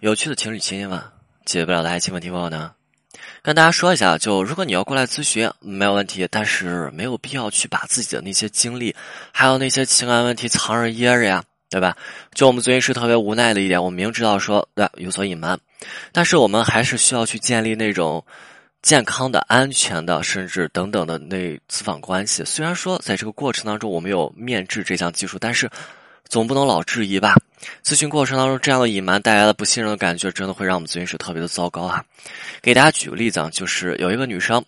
有趣的情侣情节吗，解决不了的爱情问题问我呢？跟大家说一下，就如果你要过来咨询，没有问题，但是没有必要去把自己的那些经历，还有那些情感问题藏着掖着呀，对吧？就我们咨询师特别无奈的一点，我明知道说对有所隐瞒，但是我们还是需要去建立那种健康的、安全的，甚至等等的那咨访关系。虽然说在这个过程当中我们有面质这项技术，但是。总不能老质疑吧？咨询过程当中这样的隐瞒带来的不信任的感觉，真的会让我们咨询师特别的糟糕啊！给大家举个例子啊，就是有一个女生，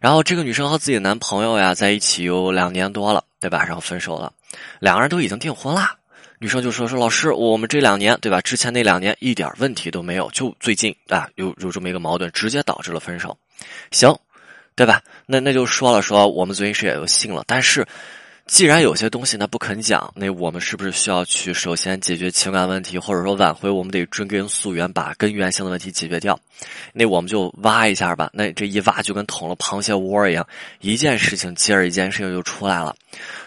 然后这个女生和自己的男朋友呀在一起有两年多了，对吧？然后分手了，两个人都已经订婚啦。女生就说说老师，我们这两年对吧？之前那两年一点问题都没有，就最近啊有有这么一个矛盾，直接导致了分手。行，对吧？那那就说了说我们咨询师也就信了，但是。既然有些东西他不肯讲，那我们是不是需要去首先解决情感问题，或者说挽回？我们得追根溯源，把根源性的问题解决掉。那我们就挖一下吧。那这一挖就跟捅了螃蟹窝一样，一件事情接着一件事情就出来了。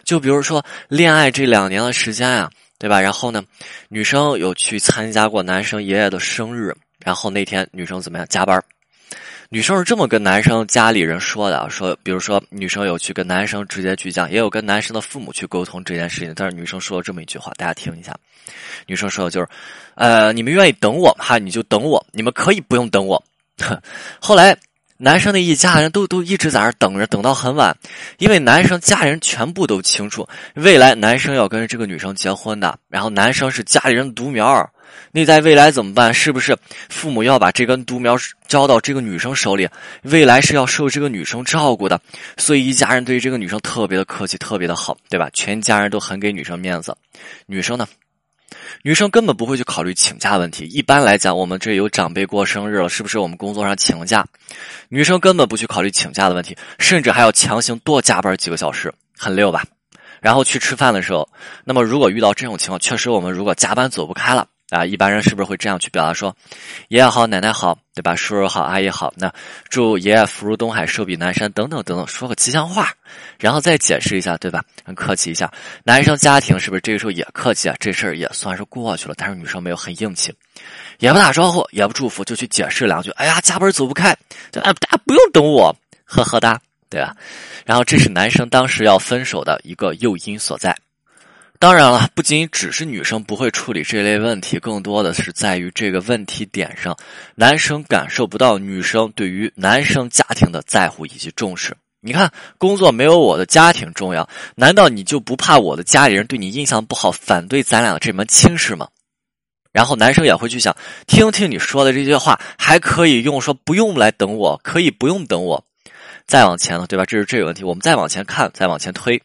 就比如说恋爱这两年的时间呀，对吧？然后呢，女生有去参加过男生爷爷的生日，然后那天女生怎么样加班？女生是这么跟男生家里人说的，说，比如说女生有去跟男生直接去讲，也有跟男生的父母去沟通这件事情。但是女生说了这么一句话，大家听一下。女生说的就是，呃，你们愿意等我哈，你就等我，你们可以不用等我。后来男生的一家人都都一直在那等着，等到很晚，因为男生家人全部都清楚，未来男生要跟这个女生结婚的，然后男生是家里人独苗。那在未来怎么办？是不是父母要把这根独苗交到这个女生手里？未来是要受这个女生照顾的，所以一家人对于这个女生特别的客气，特别的好，对吧？全家人都很给女生面子。女生呢？女生根本不会去考虑请假问题。一般来讲，我们这有长辈过生日了，是不是我们工作上请假？女生根本不去考虑请假的问题，甚至还要强行多加班几个小时，很溜吧？然后去吃饭的时候，那么如果遇到这种情况，确实我们如果加班走不开了。啊，一般人是不是会这样去表达说，爷爷好，奶奶好，对吧？叔叔好，阿姨好。那祝爷爷福如东海，寿比南山，等等等等，说个吉祥话，然后再解释一下，对吧？很客气一下。男生家庭是不是这个时候也客气啊？这事儿也算是过去了。但是女生没有很硬气，也不打招呼，也不祝福，就去解释两句。哎呀，加班走不开，就哎，大家不用等我，呵呵哒，对吧？然后这是男生当时要分手的一个诱因所在。当然了，不仅只是女生不会处理这类问题，更多的是在于这个问题点上，男生感受不到女生对于男生家庭的在乎以及重视。你看，工作没有我的家庭重要，难道你就不怕我的家里人对你印象不好，反对咱俩这门亲事吗？然后男生也会去想，听听你说的这些话，还可以用说不用来等我，可以不用等我。再往前了，对吧？这是这个问题，我们再往前看，再往前推。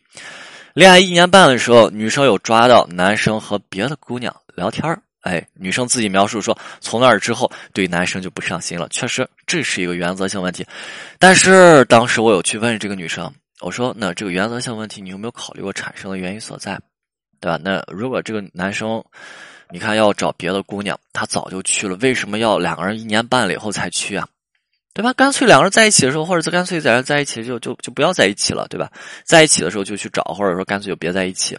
恋爱一年半的时候，女生有抓到男生和别的姑娘聊天哎，女生自己描述说，从那儿之后对男生就不上心了。确实，这是一个原则性问题。但是当时我有去问这个女生，我说：“那这个原则性问题，你有没有考虑过产生的原因所在？对吧？那如果这个男生，你看要找别的姑娘，他早就去了，为什么要两个人一年半了以后才去啊？”对吧？干脆两个人在一起的时候，或者干脆在在一起就就就不要在一起了，对吧？在一起的时候就去找，或者说干脆就别在一起。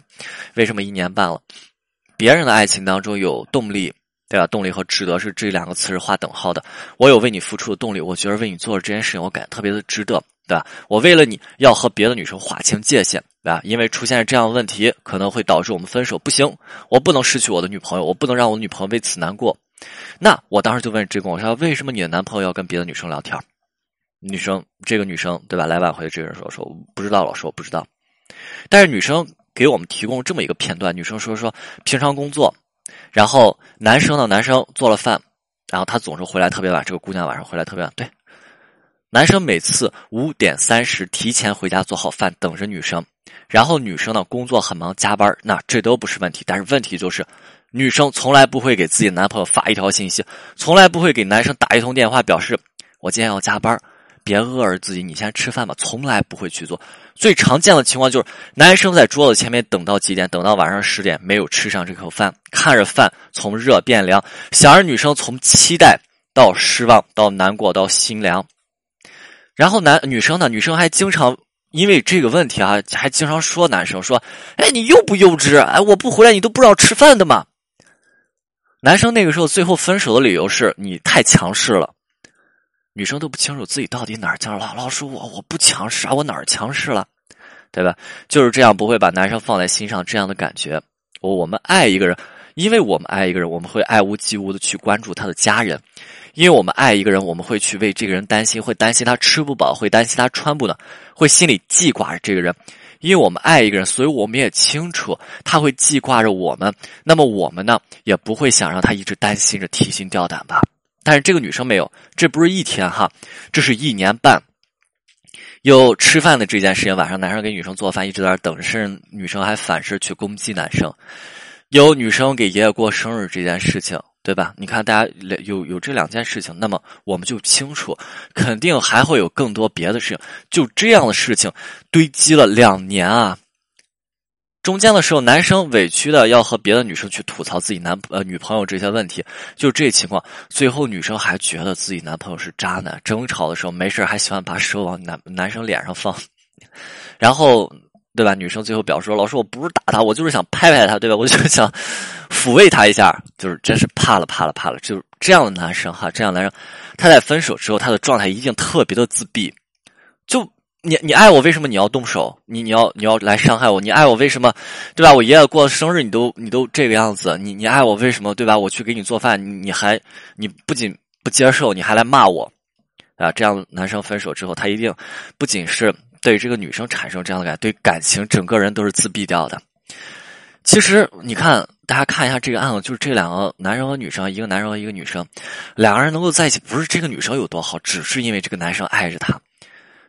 为什么一年半了？别人的爱情当中有动力，对吧？动力和值得是这两个词是划等号的。我有为你付出的动力，我觉得为你做的这件事情，我感觉特别的值得，对吧？我为了你要和别的女生划清界限，对吧？因为出现这样的问题，可能会导致我们分手。不行，我不能失去我的女朋友，我不能让我女朋友为此难过。那我当时就问这个，我说为什么你的男朋友要跟别的女生聊天？女生这个女生对吧？来挽回这个人说说不知道，老师我不知道。但是女生给我们提供这么一个片段，女生说说平常工作，然后男生呢，男生做了饭，然后他总是回来特别晚。这个姑娘晚上回来特别晚，对，男生每次五点三十提前回家做好饭等着女生，然后女生呢工作很忙加班，那这都不是问题，但是问题就是。女生从来不会给自己男朋友发一条信息，从来不会给男生打一通电话表示我今天要加班，别饿着自己，你先吃饭吧。从来不会去做。最常见的情况就是男生在桌子前面等到几点，等到晚上十点没有吃上这口饭，看着饭从热变凉，想着女生从期待到失望到难过到心凉。然后男女生呢，女生还经常因为这个问题啊，还经常说男生说：“哎，你幼不幼稚？哎，我不回来你都不知道吃饭的吗？”男生那个时候最后分手的理由是你太强势了，女生都不清楚自己到底哪儿强了。老师，我我不强势啊，我哪儿强势了，对吧？就是这样，不会把男生放在心上，这样的感觉。我我们爱一个人，因为我们爱一个人，我们会爱屋及乌的去关注他的家人。因为我们爱一个人，我们会去为这个人担心，会担心他吃不饱，会担心他穿不暖，会心里记挂着这个人。因为我们爱一个人，所以我们也清楚他会记挂着我们。那么我们呢，也不会想让他一直担心着、提心吊胆吧？但是这个女生没有，这不是一天哈，这是一年半。有吃饭的这件事情，晚上男生给女生做饭，一直在那等着，甚至女生还反噬去攻击男生。有女生给爷爷过生日这件事情。对吧？你看，大家有有这两件事情，那么我们就清楚，肯定还会有更多别的事情。就这样的事情堆积了两年啊，中间的时候，男生委屈的要和别的女生去吐槽自己男呃女朋友这些问题，就这情况，最后女生还觉得自己男朋友是渣男，争吵的时候没事还喜欢把手往男男生脸上放，然后。对吧？女生最后表示说：“老师，我不是打他，我就是想拍拍他，对吧？我就是想抚慰他一下，就是真是怕了，怕了，怕了。就是这样的男生哈，这样男生，他在分手之后，他的状态一定特别的自闭。就你，你爱我，为什么你要动手？你，你要，你要来伤害我？你爱我，为什么？对吧？我爷爷过生日，你都，你都这个样子。你，你爱我，为什么？对吧？我去给你做饭，你还，你不仅不接受，你还来骂我啊！这样男生分手之后，他一定不仅是。”对这个女生产生这样的感，对感情整个人都是自闭掉的。其实你看，大家看一下这个案子，就是这两个男生和女生，一个男生和一个女生，两个人能够在一起，不是这个女生有多好，只是因为这个男生爱着她。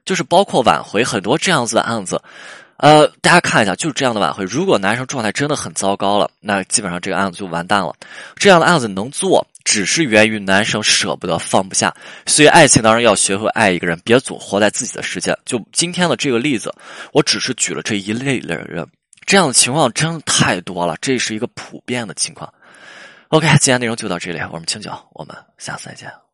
就是包括挽回很多这样子的案子，呃，大家看一下，就是这样的挽回。如果男生状态真的很糟糕了，那基本上这个案子就完蛋了。这样的案子能做。只是源于男生舍不得放不下，所以爱情当然要学会爱一个人，别总活在自己的世界。就今天的这个例子，我只是举了这一类的人，这样的情况真的太多了，这是一个普遍的情况。OK，今天内容就到这里，我们清酒，我们下次再见。